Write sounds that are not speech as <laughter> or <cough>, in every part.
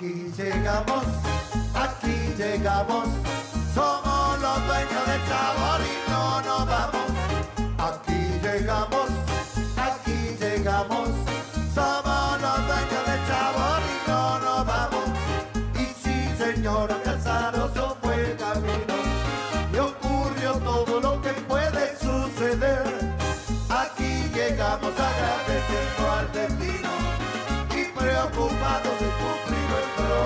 Aquí llegamos, aquí llegamos,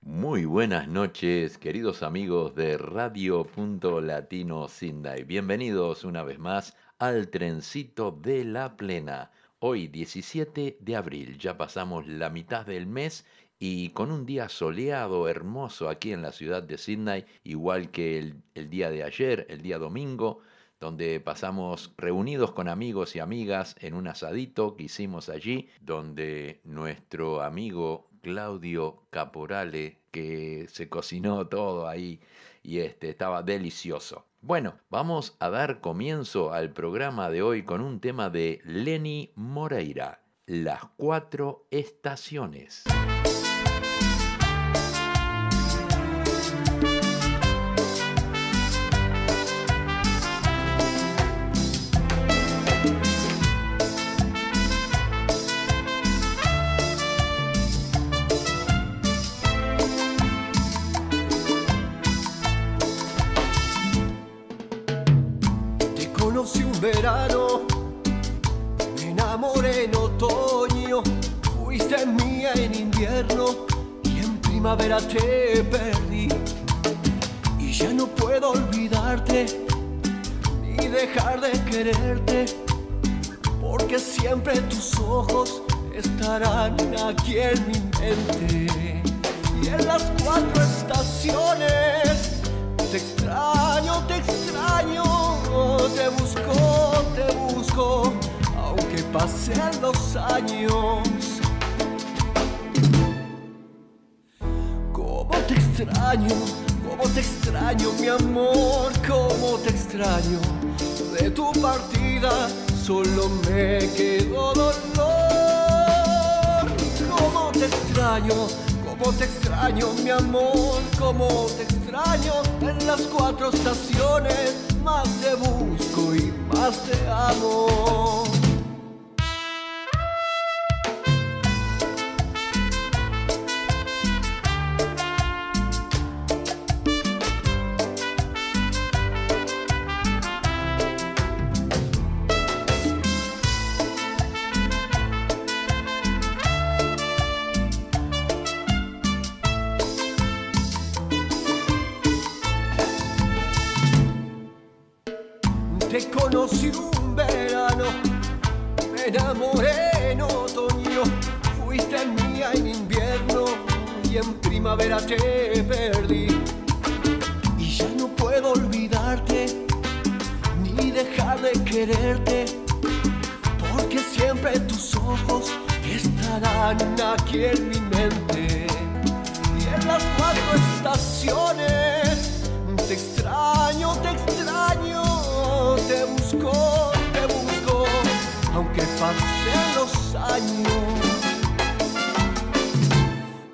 Muy buenas noches, queridos amigos de Radio Punto Latino Sindai. Bienvenidos una vez más al trencito de la plena. Hoy 17 de abril, ya pasamos la mitad del mes y con un día soleado, hermoso aquí en la ciudad de Sydney, igual que el, el día de ayer, el día domingo, donde pasamos reunidos con amigos y amigas en un asadito que hicimos allí, donde nuestro amigo Claudio Caporale, que se cocinó todo ahí y este estaba delicioso. Bueno, vamos a dar comienzo al programa de hoy con un tema de Lenny Moreira, Las cuatro estaciones. Primavera te perdí. Y ya no puedo olvidarte ni dejar de quererte, porque siempre tus ojos estarán aquí en mi mente. Y en las cuatro estaciones te extraño, te extraño, te busco, te busco, aunque pasen los años. Cómo te extraño, mi amor, cómo te extraño. De tu partida solo me quedó dolor. Cómo te extraño, cómo te extraño, mi amor, cómo te extraño. En las cuatro estaciones más te busco y más te amo.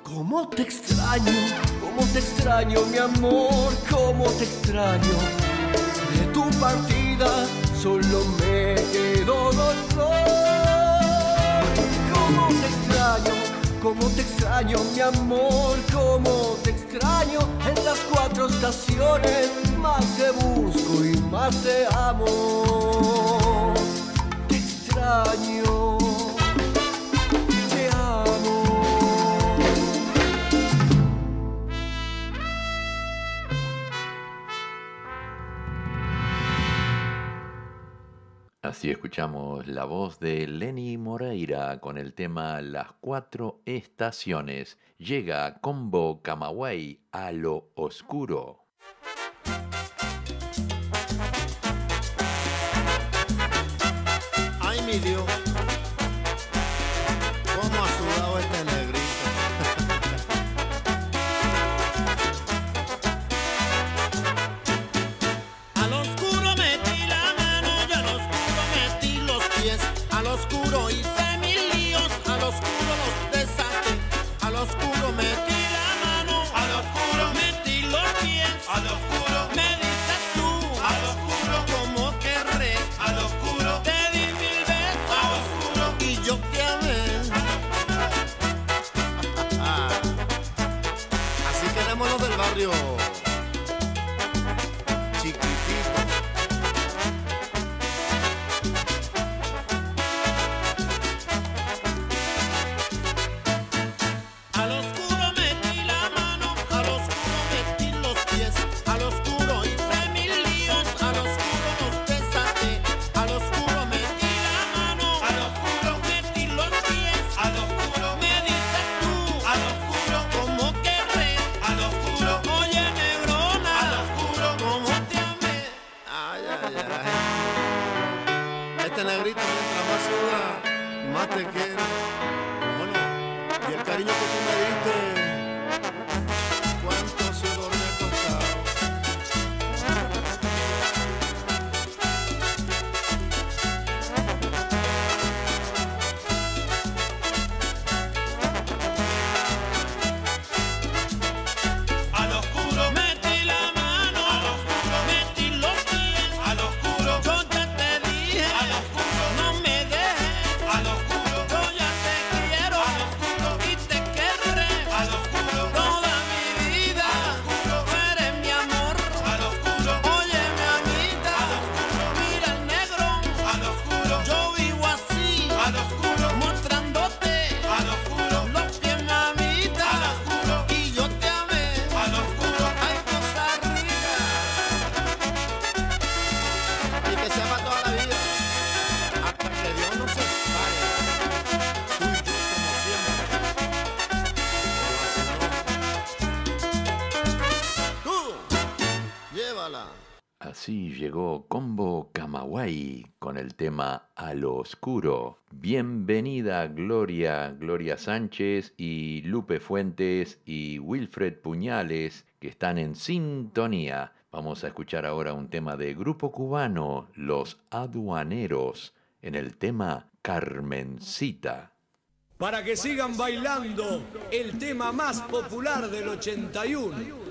Cómo te extraño, cómo te extraño, mi amor, cómo te extraño. De tu partida solo me quedó dolor. Cómo te extraño, cómo te extraño, mi amor, cómo te extraño. En las cuatro estaciones más te busco y más te amo. Te extraño. escuchamos la voz de Lenny Moreira con el tema Las cuatro estaciones. Llega Combo Camagüey a lo oscuro. Ay. alma a lo oscuro. Bienvenida Gloria, Gloria Sánchez y Lupe Fuentes y Wilfred Puñales, que están en sintonía. Vamos a escuchar ahora un tema de grupo cubano, Los Aduaneros, en el tema Carmencita. Para que sigan bailando el tema más popular del 81.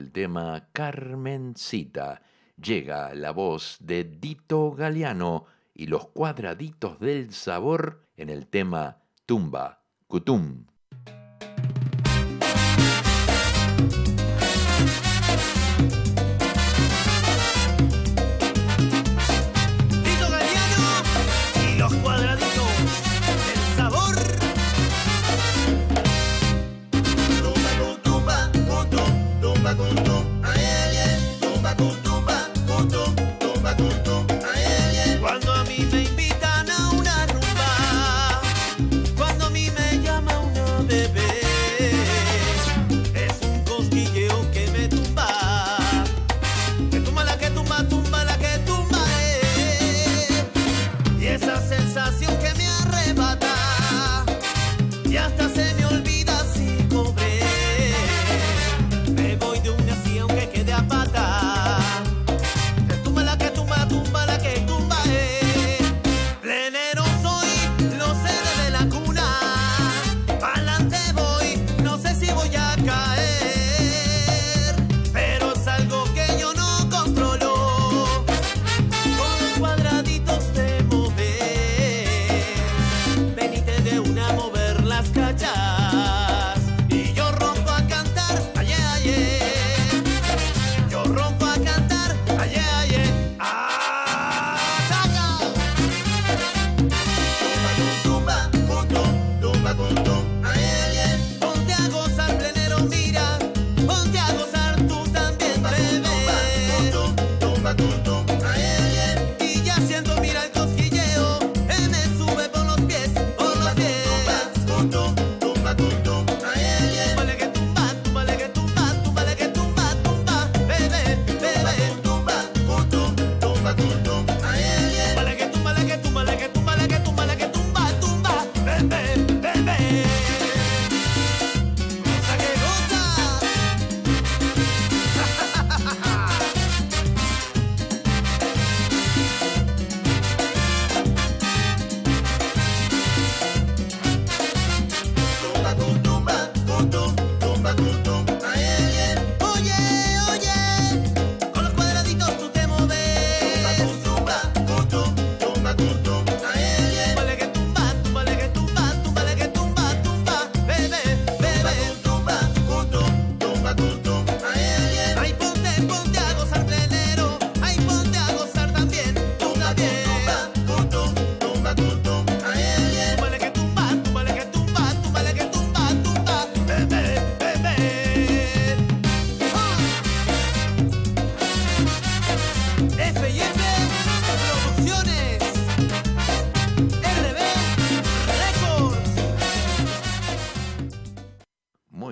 del tema Carmencita llega la voz de Dito Galeano y los cuadraditos del sabor en el tema Tumba, Cutum.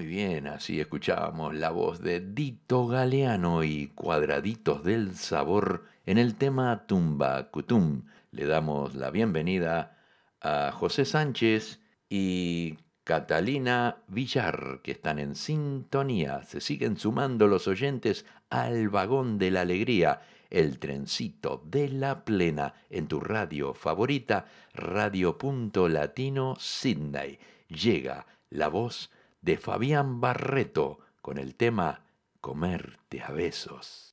bien, así escuchábamos la voz de Dito Galeano y Cuadraditos del Sabor en el tema Tumba Cutum. Le damos la bienvenida a José Sánchez y Catalina Villar, que están en sintonía. Se siguen sumando los oyentes al vagón de la alegría, el trencito de la plena, en tu radio favorita, Radio Punto Latino Sydney. Llega la voz de Fabián Barreto con el tema Comerte a besos.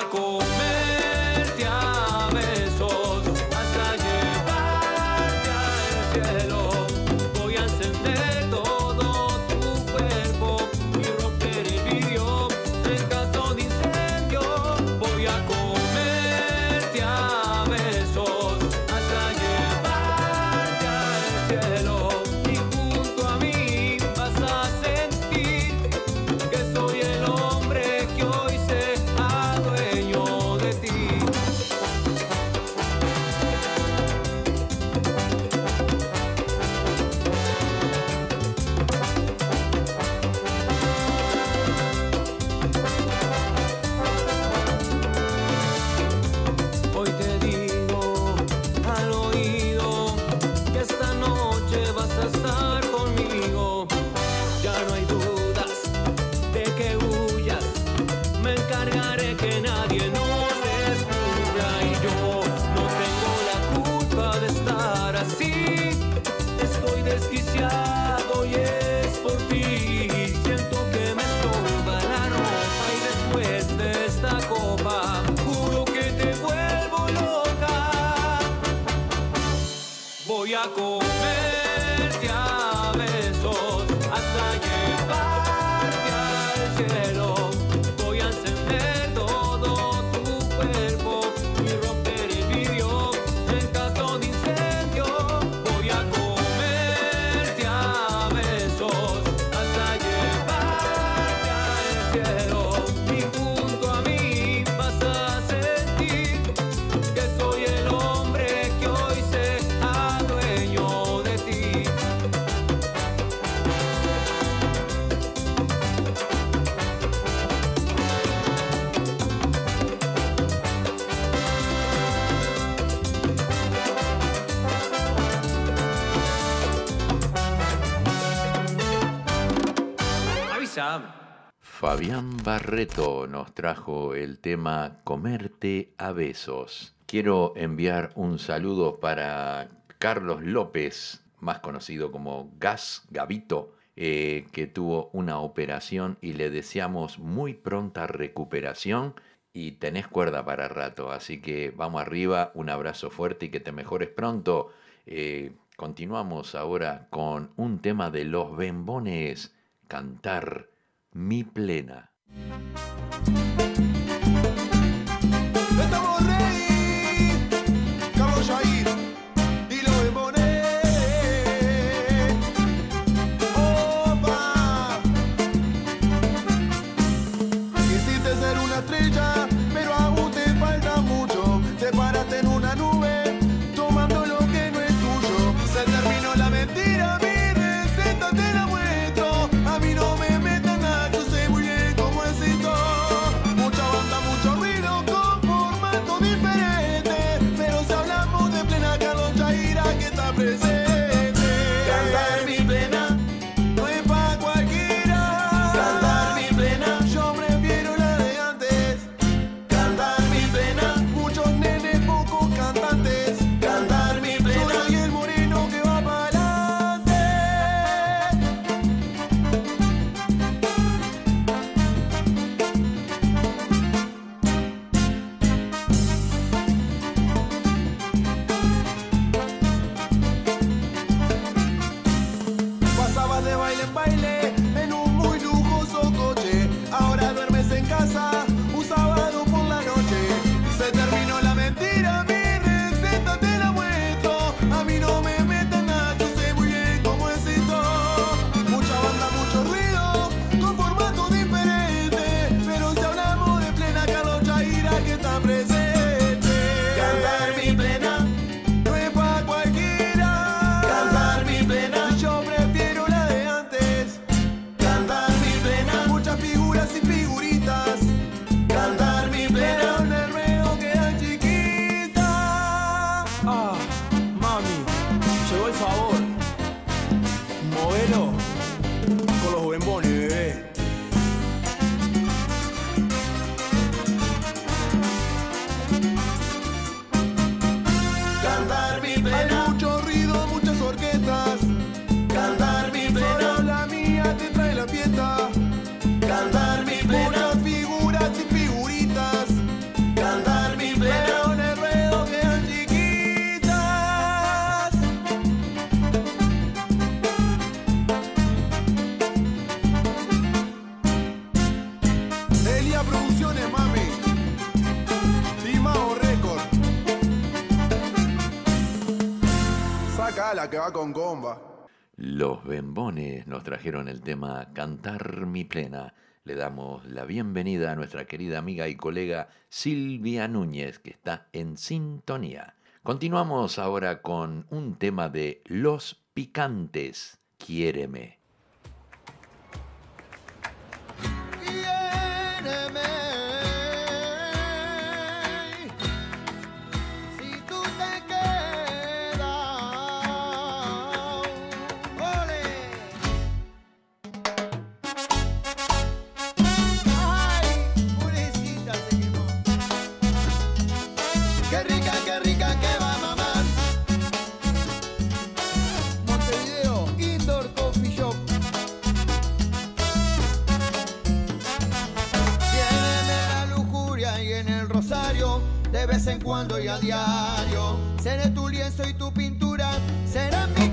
Paco. reto nos trajo el tema Comerte a besos. Quiero enviar un saludo para Carlos López, más conocido como Gas Gavito, eh, que tuvo una operación y le deseamos muy pronta recuperación y tenés cuerda para rato. Así que vamos arriba, un abrazo fuerte y que te mejores pronto. Eh, continuamos ahora con un tema de los bembones, cantar mi plena. Thank you. Nos trajeron el tema Cantar mi plena. Le damos la bienvenida a nuestra querida amiga y colega Silvia Núñez, que está en sintonía. Continuamos ahora con un tema de Los Picantes. Quiéreme. de vez en cuando y a diario. Seré tu lienzo y tu pintura, serán mi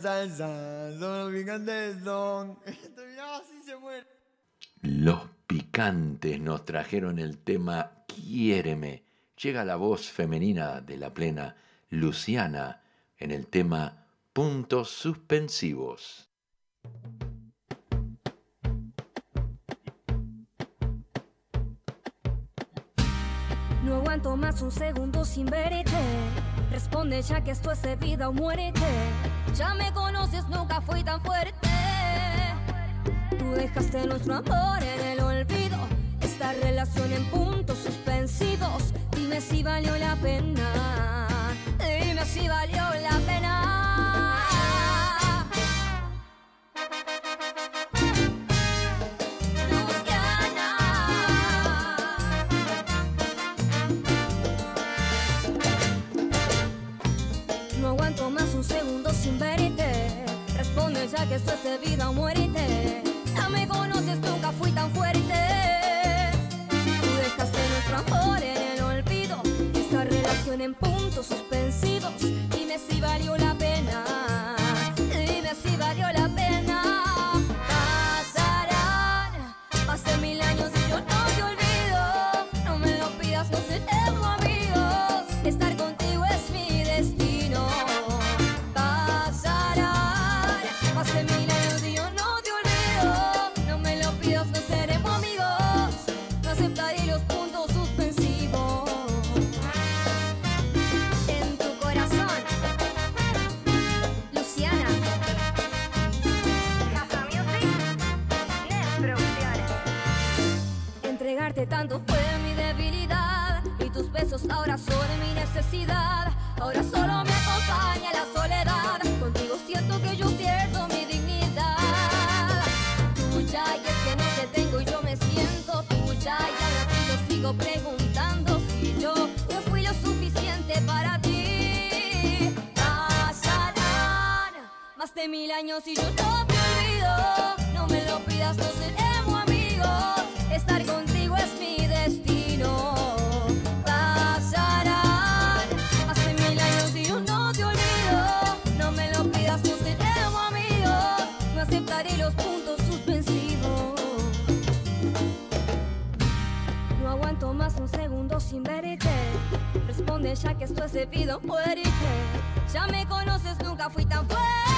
salsa, son los picantes son. <laughs> Este, se muere. Los picantes nos trajeron el tema Quiéreme. Llega la voz femenina de la plena Luciana en el tema Puntos Suspensivos. No aguanto más un segundo sin verte. Responde ya que esto es de vida o muérete. Ya me conoces, nunca fui tan fuerte. Tú dejaste nuestro amor en el olvido. Esta relación en puntos suspensivos. Dime si valió la pena. Dime si valió la pena. pessoa se ao um años y yo no te olvido. No me lo pidas, no seremos amigos. Estar contigo es mi destino. Pasarán hace mil años y yo no te olvido. No me lo pidas, no seremos amigos. No aceptaré los puntos suspensivos. No aguanto más un segundo sin verte. Responde ya que esto es debido, muérete. Ya me conoces, nunca fui tan fuerte.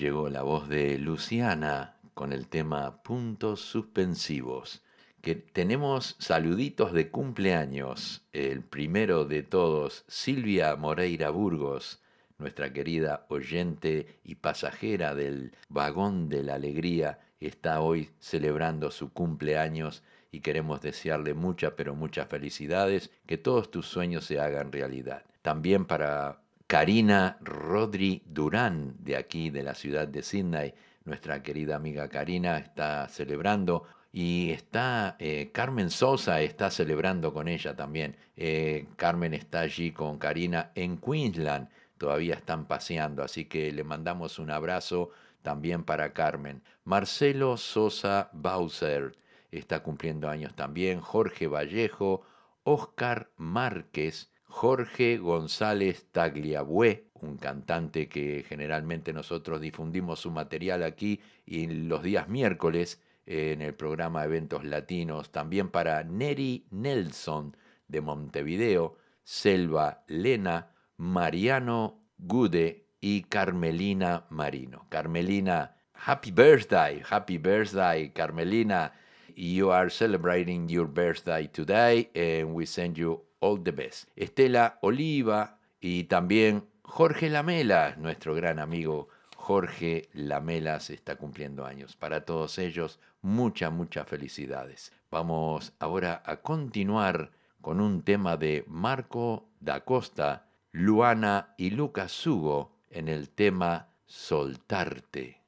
Llegó la voz de Luciana con el tema Puntos Suspensivos. Que tenemos saluditos de cumpleaños. El primero de todos, Silvia Moreira Burgos, nuestra querida oyente y pasajera del vagón de la alegría, está hoy celebrando su cumpleaños y queremos desearle muchas, pero muchas felicidades, que todos tus sueños se hagan realidad. También para Karina Rodri Durán, de aquí, de la ciudad de Sydney, nuestra querida amiga Karina está celebrando y está eh, Carmen Sosa está celebrando con ella también. Eh, Carmen está allí con Karina en Queensland, todavía están paseando, así que le mandamos un abrazo también para Carmen. Marcelo Sosa Bowser está cumpliendo años también. Jorge Vallejo, Oscar Márquez, Jorge González Tagliabue, un cantante que generalmente nosotros difundimos su material aquí y los días miércoles en el programa Eventos Latinos. También para Neri Nelson de Montevideo, Selva Lena, Mariano Gude y Carmelina Marino. Carmelina, happy birthday, happy birthday, Carmelina. You are celebrating your birthday today and we send you all the best. Estela Oliva y también Jorge Lamela, nuestro gran amigo Jorge Lamela se está cumpliendo años. Para todos ellos, muchas, muchas felicidades. Vamos ahora a continuar con un tema de Marco da Costa, Luana y Lucas Hugo en el tema Soltarte.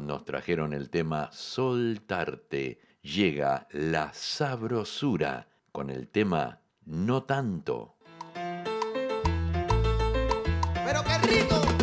Nos trajeron el tema Soltarte. Llega la sabrosura con el tema No tanto. Pero qué rico.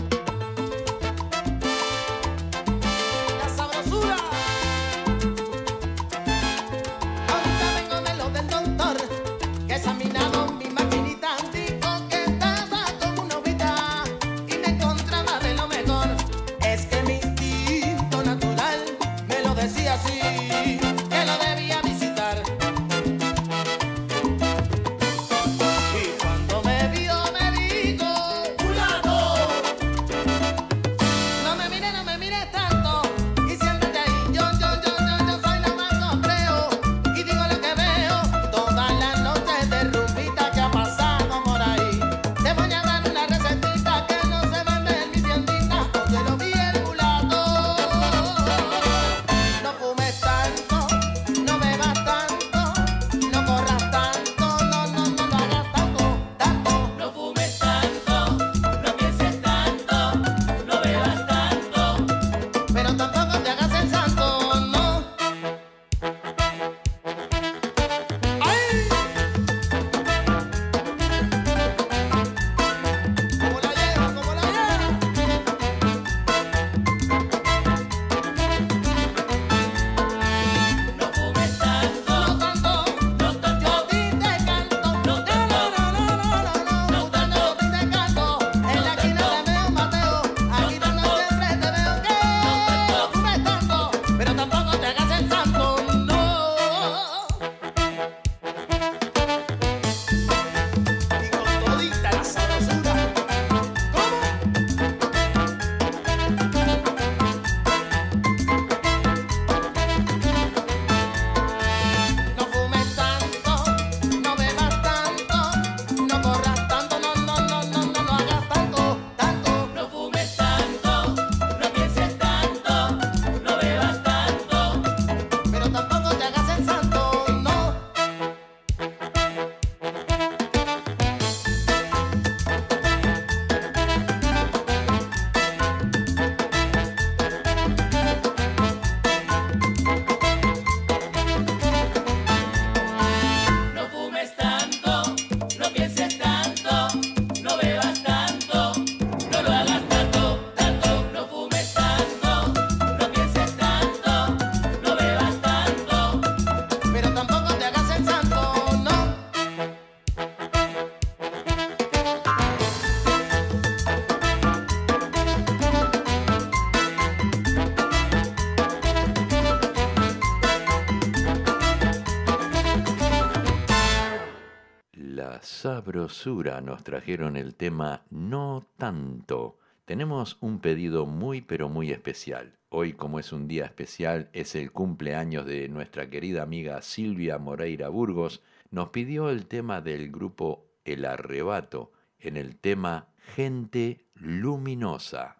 Sabrosura nos trajeron el tema No tanto. Tenemos un pedido muy pero muy especial. Hoy como es un día especial, es el cumpleaños de nuestra querida amiga Silvia Moreira Burgos, nos pidió el tema del grupo El Arrebato en el tema Gente Luminosa.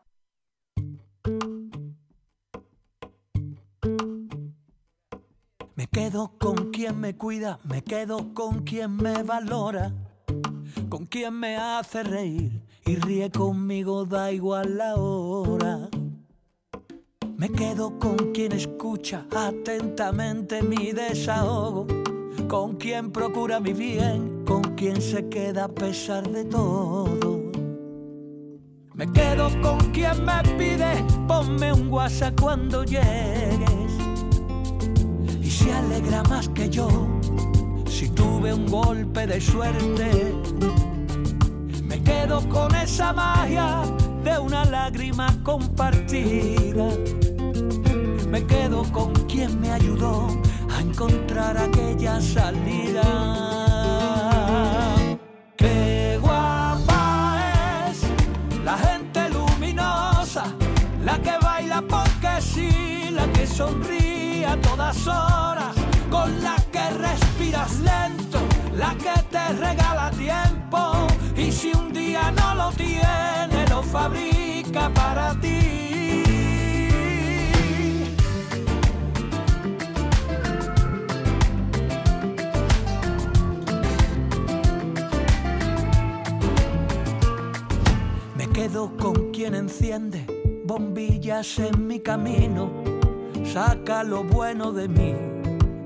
Me quedo con quien me cuida, me quedo con quien me valora, con quien me hace reír y ríe conmigo, da igual la hora. Me quedo con quien escucha atentamente mi desahogo, con quien procura mi bien, con quien se queda a pesar de todo. Me quedo con quien me pide, ponme un WhatsApp cuando llegues y se alegra más que yo tuve un golpe de suerte. Me quedo con esa magia de una lágrima compartida. Me quedo con quien me ayudó a encontrar aquella salida. Qué guapa es la gente luminosa, la que baila porque sí, la que sonríe a todas horas, la que respiras lento, la que te regala tiempo y si un día no lo tiene, lo fabrica para ti. quedo con quien enciende bombillas en mi camino, saca lo bueno de mí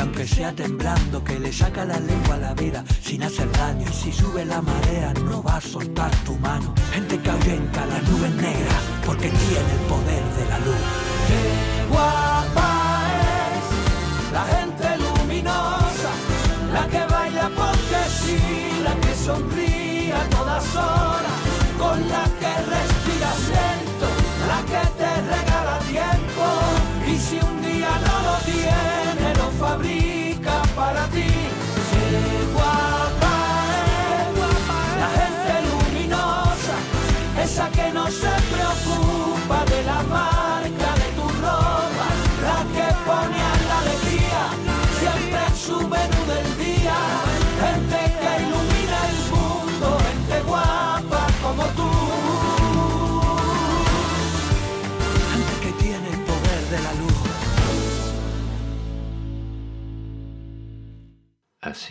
aunque sea temblando, que le saca la lengua a la vida sin hacer daño. Y si sube la marea no va a soltar tu mano. Gente que ahuyenta las nubes negras porque tiene el poder de la luz. Qué guapa es la gente luminosa, la que baila porque sí, la que sonríe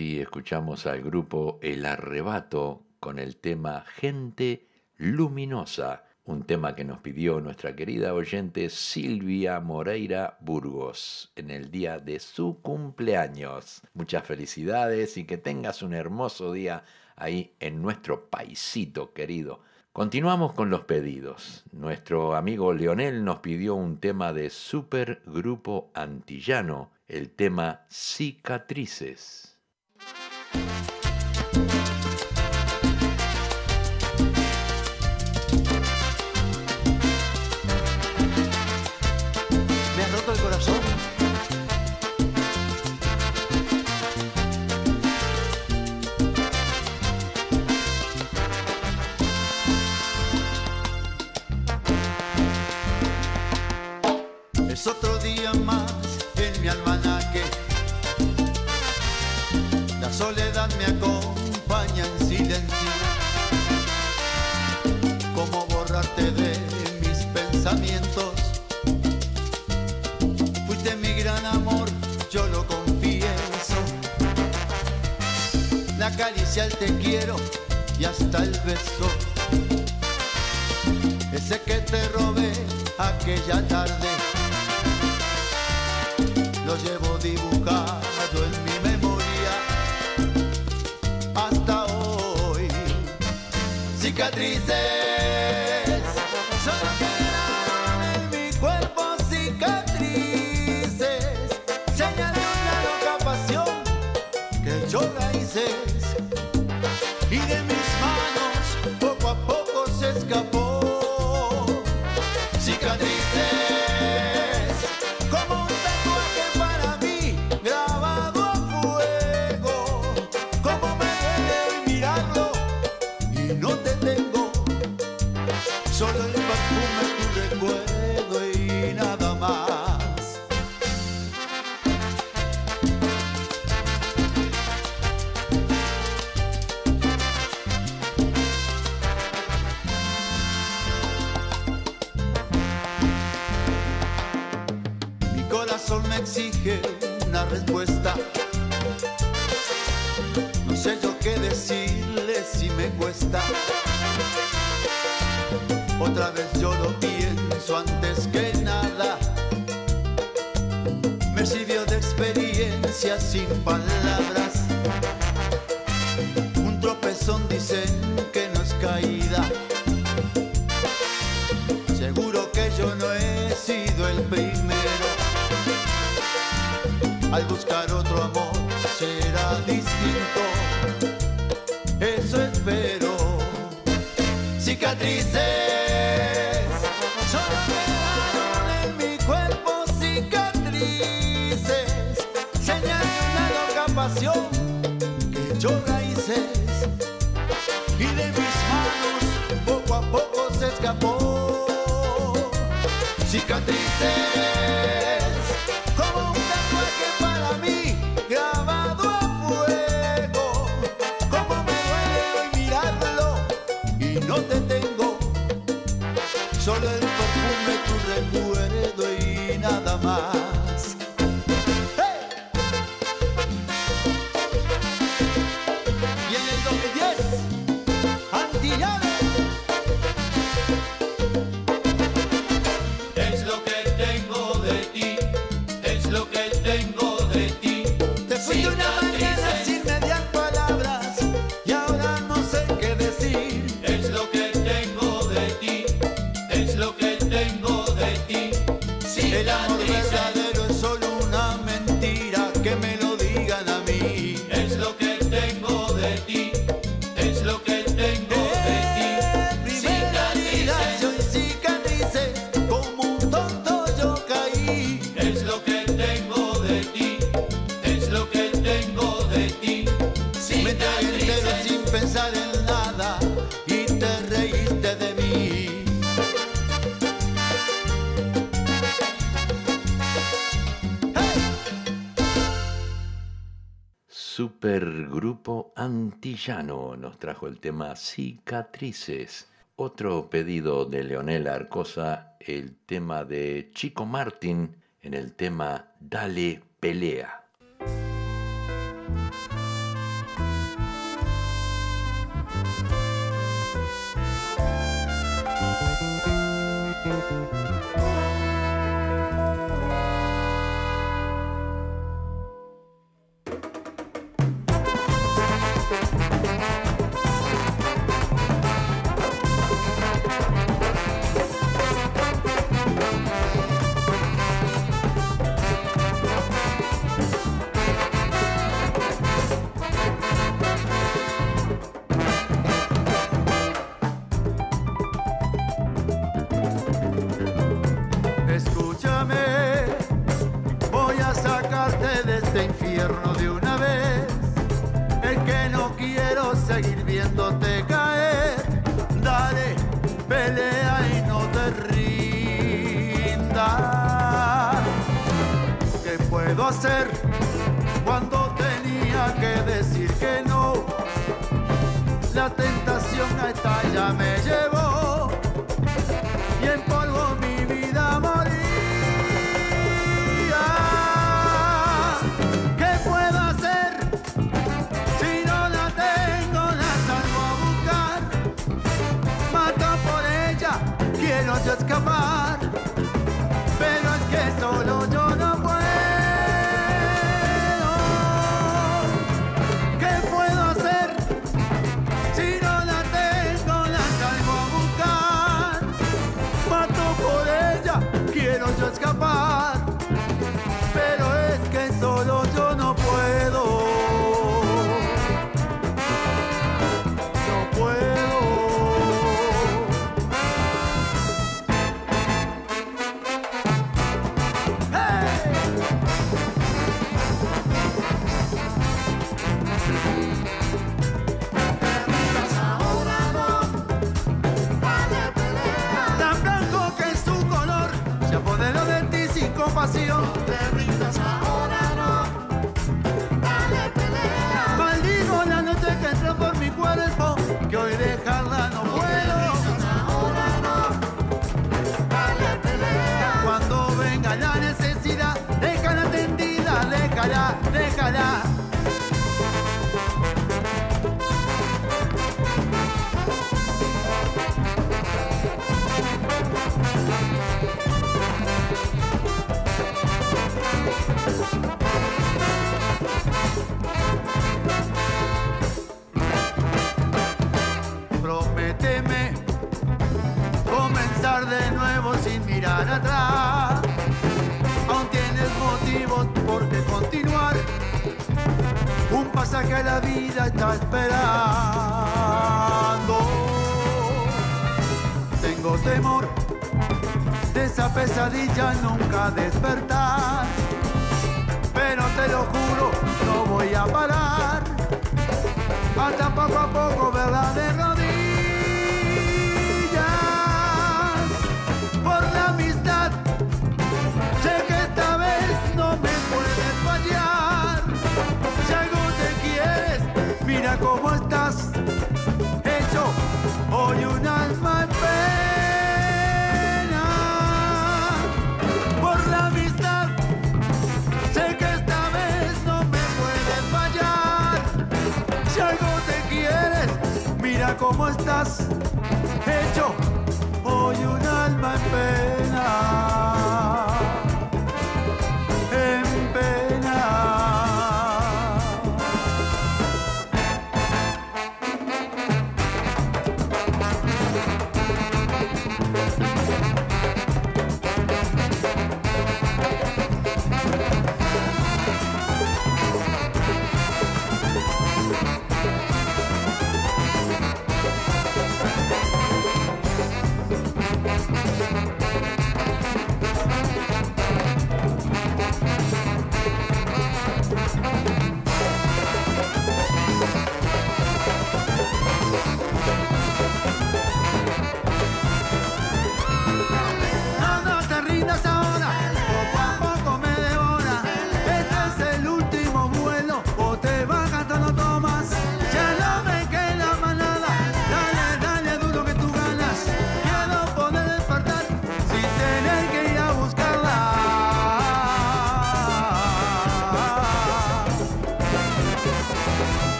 Así escuchamos al grupo El Arrebato con el tema Gente Luminosa, un tema que nos pidió nuestra querida oyente Silvia Moreira Burgos en el día de su cumpleaños. Muchas felicidades y que tengas un hermoso día ahí en nuestro paisito querido. Continuamos con los pedidos. Nuestro amigo Leonel nos pidió un tema de super grupo antillano, el tema Cicatrices. Me La caricia, el te quiero y hasta el beso. Ese que te robé aquella tarde. Lo llevo dibujado en mi memoria hasta hoy. Cicatrices você escapou. Cicatriz trajo el tema Cicatrices. Otro pedido de Leonel Arcosa, el tema de Chico Martín en el tema Dale Pelea. me lleva.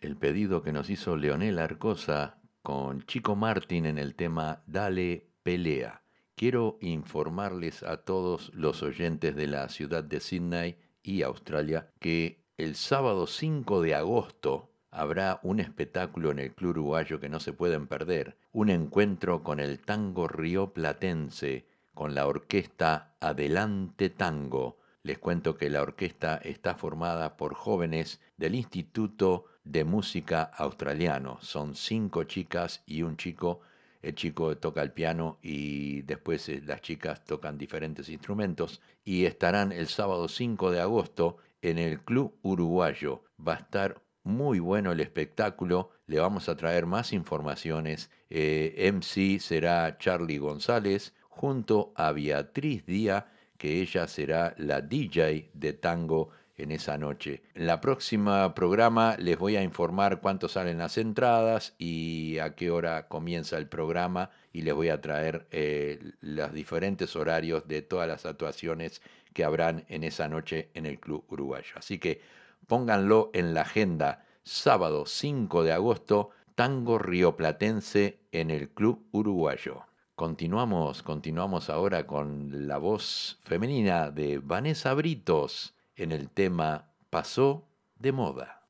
El pedido que nos hizo Leonel Arcosa con Chico Martín en el tema Dale Pelea. Quiero informarles a todos los oyentes de la ciudad de Sydney y Australia que el sábado 5 de agosto habrá un espectáculo en el Club Uruguayo que no se pueden perder, un encuentro con el tango río platense, con la orquesta Adelante Tango. Les cuento que la orquesta está formada por jóvenes del Instituto de Música Australiano. Son cinco chicas y un chico. El chico toca el piano y después eh, las chicas tocan diferentes instrumentos y estarán el sábado 5 de agosto en el Club Uruguayo. Va a estar muy bueno el espectáculo. Le vamos a traer más informaciones. Eh, MC será Charlie González junto a Beatriz Díaz que ella será la DJ de tango en esa noche. En la próxima programa les voy a informar cuánto salen las entradas y a qué hora comienza el programa y les voy a traer eh, los diferentes horarios de todas las actuaciones que habrán en esa noche en el Club Uruguayo. Así que pónganlo en la agenda sábado 5 de agosto, Tango Rioplatense en el Club Uruguayo. Continuamos, continuamos ahora con la voz femenina de Vanessa Britos en el tema Pasó de moda.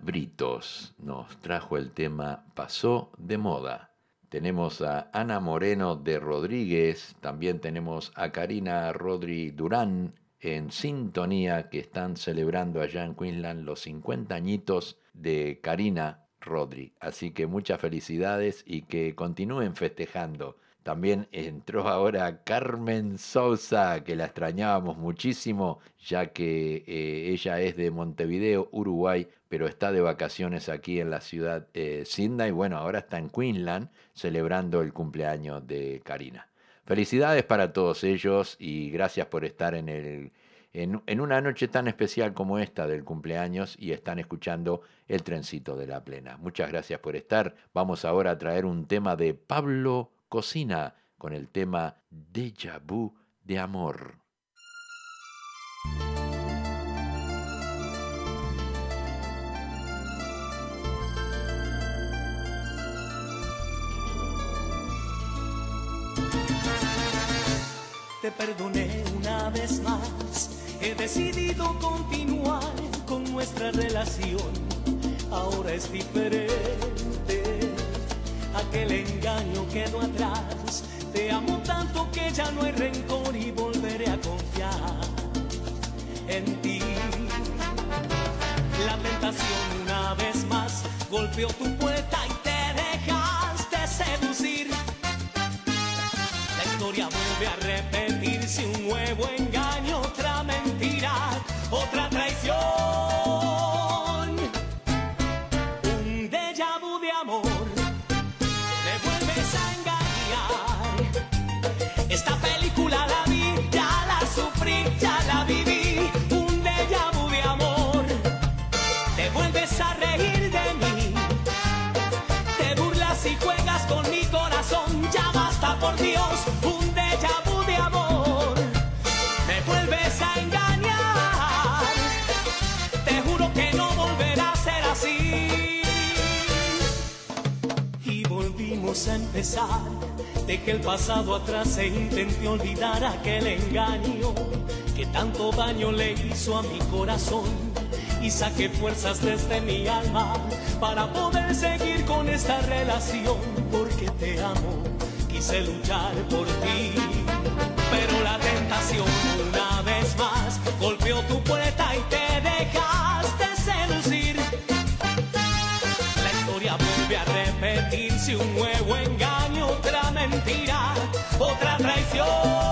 Britos nos trajo el tema Pasó de moda. Tenemos a Ana Moreno de Rodríguez, también tenemos a Karina Rodri Durán en sintonía que están celebrando allá en Queensland los 50 añitos de Karina Rodri. Así que muchas felicidades y que continúen festejando. También entró ahora Carmen Sousa, que la extrañábamos muchísimo, ya que eh, ella es de Montevideo, Uruguay, pero está de vacaciones aquí en la ciudad eh, Sydney. Bueno, ahora está en Queensland celebrando el cumpleaños de Karina. Felicidades para todos ellos y gracias por estar en, una noche tan especial como esta del cumpleaños y están escuchando el trencito de la plena. Muchas gracias por estar. Vamos ahora a traer un tema de Pablo Cocina con el tema Deja Vu de Amor. Te perdoné una vez más, he decidido continuar con nuestra relación. Ahora es diferente, aquel engaño quedó atrás. Te amo tanto que ya no hay rencor y volveré a confiar en ti. La tentación una vez más golpeó tu puerta y te dejaste seducir. La historia vuelve a repetirse, un nuevo engaño, otra mentira, otra traición. Un déjà vu de amor, me vuelves a engañar. Esta película la vi, ya la sufrí, ya la viví. Un déjà vu de amor, te vuelves a reír de mí. Te burlas y juegas con mi corazón, ya basta por Dios, de que el pasado atrás e intenté olvidar aquel engaño que tanto daño le hizo a mi corazón. Y saqué fuerzas desde mi alma para poder seguir con esta relación porque te amo, quise luchar por ti, pero la tentación una vez más golpeó tu puerta y te dejaste traición.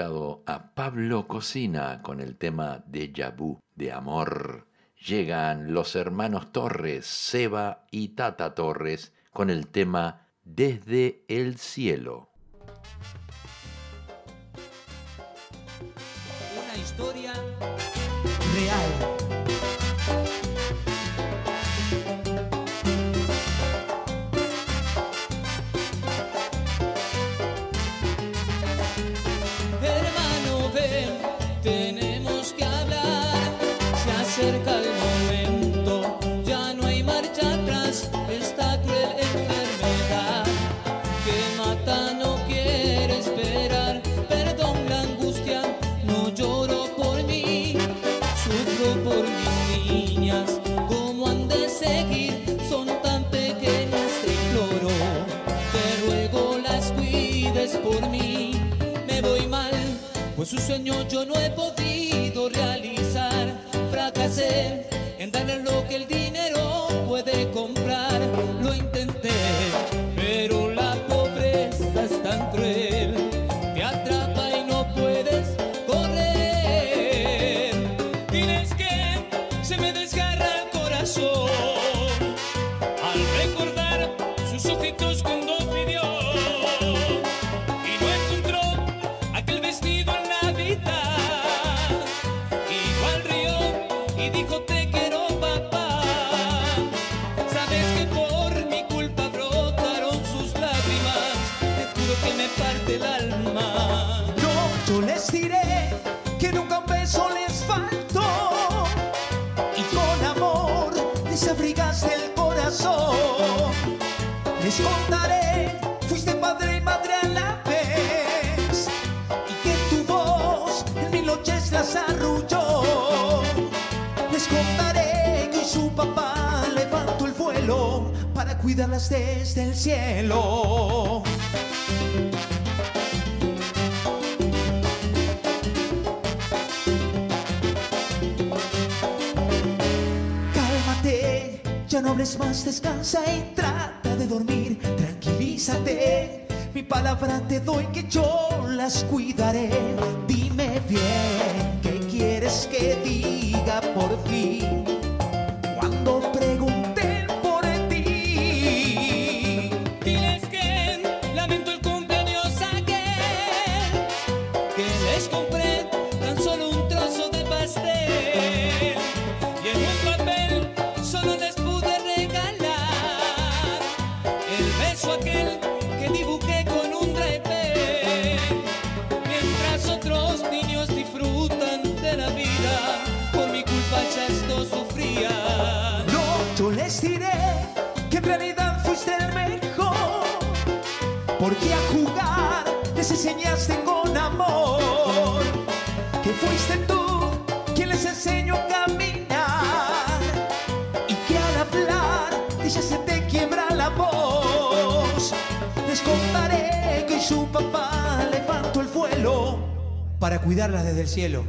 A Pablo Cocina con el tema Deja Vu de amor. Llegan los hermanos Torres, Seba y Tata Torres con el tema Desde el cielo. Una historia Real. Su sueño yo no he podido realizar. Fracasé en darle lo que el dinero puede comprar. Cuidarlas desde el cielo. Cálmate, ya no hables más, descansa y trata de dormir. Tranquilízate, mi palabra te doy que yo las cuidaré. Dime bien, ¿qué quieres que diga por fin? Jugar les enseñaste con amor. Que fuiste tú quien les enseñó a caminar. Y que al hablar ella se te quiebra la voz. Les contaré que hoy su papá levantó el vuelo para cuidarlas desde el cielo.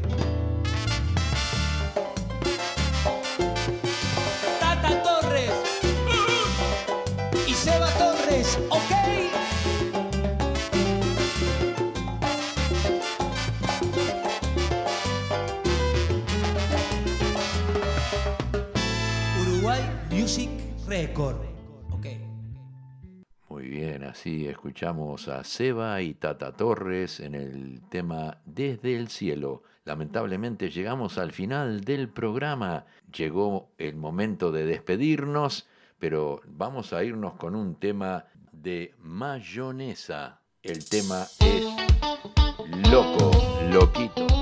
Así escuchamos a Seba y Tata Torres en el tema Desde el Cielo. Lamentablemente llegamos al final del programa. Llegó el momento de despedirnos, pero vamos a irnos con un tema de mayonesa. El tema es Loco, Loquito.